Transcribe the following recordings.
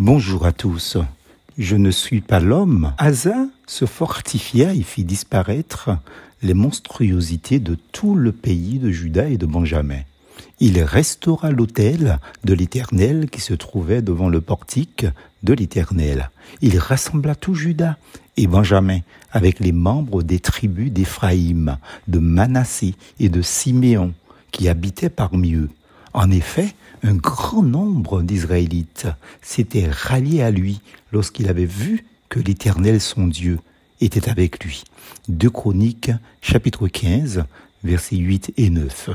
Bonjour à tous. Je ne suis pas l'homme. Asa se fortifia et fit disparaître les monstruosités de tout le pays de Juda et de Benjamin. Il restaura l'autel de l'Éternel qui se trouvait devant le portique de l'Éternel. Il rassembla tout Juda et Benjamin avec les membres des tribus d'Éphraïm, de Manassé et de Siméon qui habitaient parmi eux. En effet, un grand nombre d'Israélites s'étaient ralliés à lui lorsqu'il avait vu que l'Éternel son Dieu était avec lui. Deux Chroniques, chapitre 15, versets 8 et 9.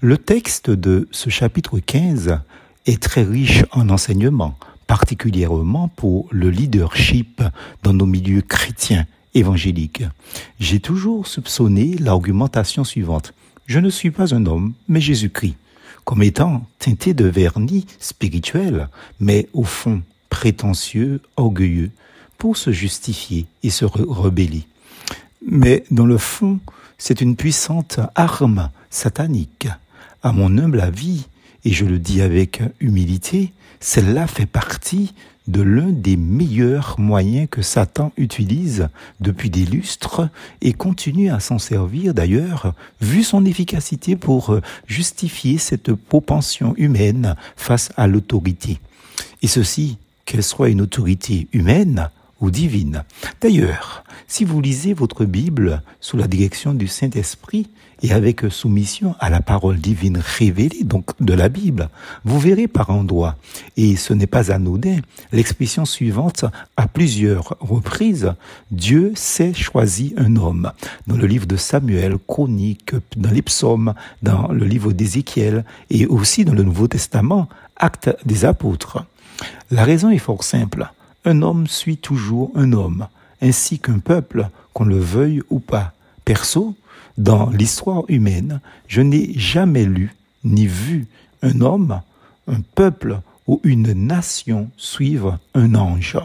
Le texte de ce chapitre 15 est très riche en enseignements, particulièrement pour le leadership dans nos milieux chrétiens évangéliques. J'ai toujours soupçonné l'argumentation suivante. Je ne suis pas un homme, mais Jésus-Christ, comme étant teinté de vernis spirituel, mais au fond prétentieux, orgueilleux, pour se justifier et se rebeller. Mais dans le fond, c'est une puissante arme satanique. À mon humble avis, et je le dis avec humilité, celle-là fait partie de l'un des meilleurs moyens que Satan utilise depuis des lustres et continue à s'en servir d'ailleurs, vu son efficacité pour justifier cette propension humaine face à l'autorité. Et ceci, qu'elle soit une autorité humaine divine. D'ailleurs, si vous lisez votre Bible sous la direction du Saint-Esprit et avec soumission à la parole divine révélée, donc de la Bible, vous verrez par endroits, et ce n'est pas anodin, l'expression suivante à plusieurs reprises, Dieu s'est choisi un homme. Dans le livre de Samuel, Chronique, dans les psaumes, dans le livre d'Ézéchiel et aussi dans le Nouveau Testament, Actes des apôtres. La raison est fort simple. Un homme suit toujours un homme, ainsi qu'un peuple, qu'on le veuille ou pas. Perso, dans l'histoire humaine, je n'ai jamais lu ni vu un homme, un peuple ou une nation suivre un ange.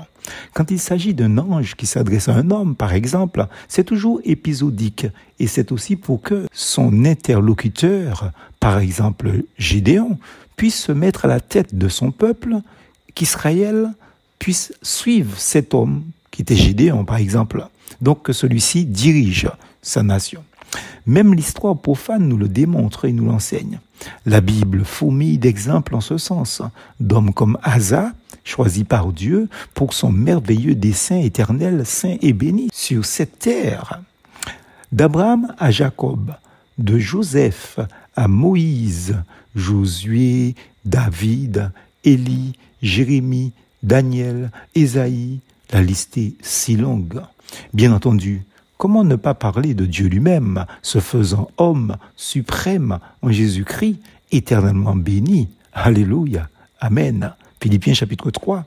Quand il s'agit d'un ange qui s'adresse à un homme, par exemple, c'est toujours épisodique et c'est aussi pour que son interlocuteur, par exemple Gédéon, puisse se mettre à la tête de son peuple, qu'Israël puisse cet homme, qui était Gédéon par exemple, donc que celui-ci dirige sa nation. Même l'histoire profane nous le démontre et nous l'enseigne. La Bible fourmille d'exemples en ce sens, d'hommes comme Asa, choisi par Dieu pour son merveilleux dessein éternel, saint et béni sur cette terre. D'Abraham à Jacob, de Joseph à Moïse, Josué, David, Élie, Jérémie, Daniel, Ésaïe, la liste est si longue. Bien entendu, comment ne pas parler de Dieu lui-même, se faisant homme suprême en Jésus-Christ, éternellement béni. Alléluia. Amen. Philippiens chapitre 3.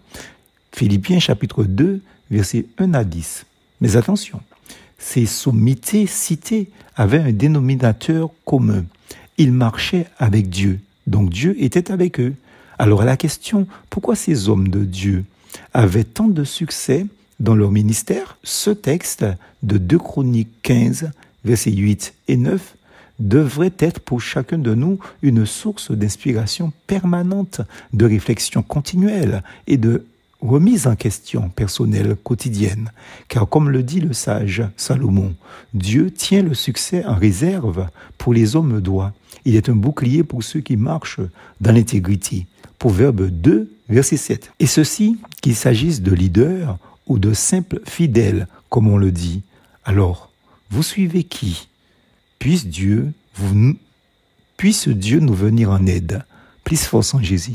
Philippiens chapitre 2, versets 1 à 10. Mais attention, ces sommités citées avaient un dénominateur commun. Ils marchaient avec Dieu, donc Dieu était avec eux. Alors la question, pourquoi ces hommes de Dieu avaient tant de succès dans leur ministère? Ce texte de 2 Chroniques 15, versets 8 et 9 devrait être pour chacun de nous une source d'inspiration permanente, de réflexion continuelle et de remise en question personnelle quotidienne. Car comme le dit le sage Salomon, Dieu tient le succès en réserve pour les hommes droits. Il est un bouclier pour ceux qui marchent dans l'intégrité. Proverbe 2, verset 7. Et ceci, qu'il s'agisse de leaders ou de simples fidèles, comme on le dit. Alors, vous suivez qui? Puisse Dieu vous, puisse Dieu nous venir en aide. Plus force en Jésus.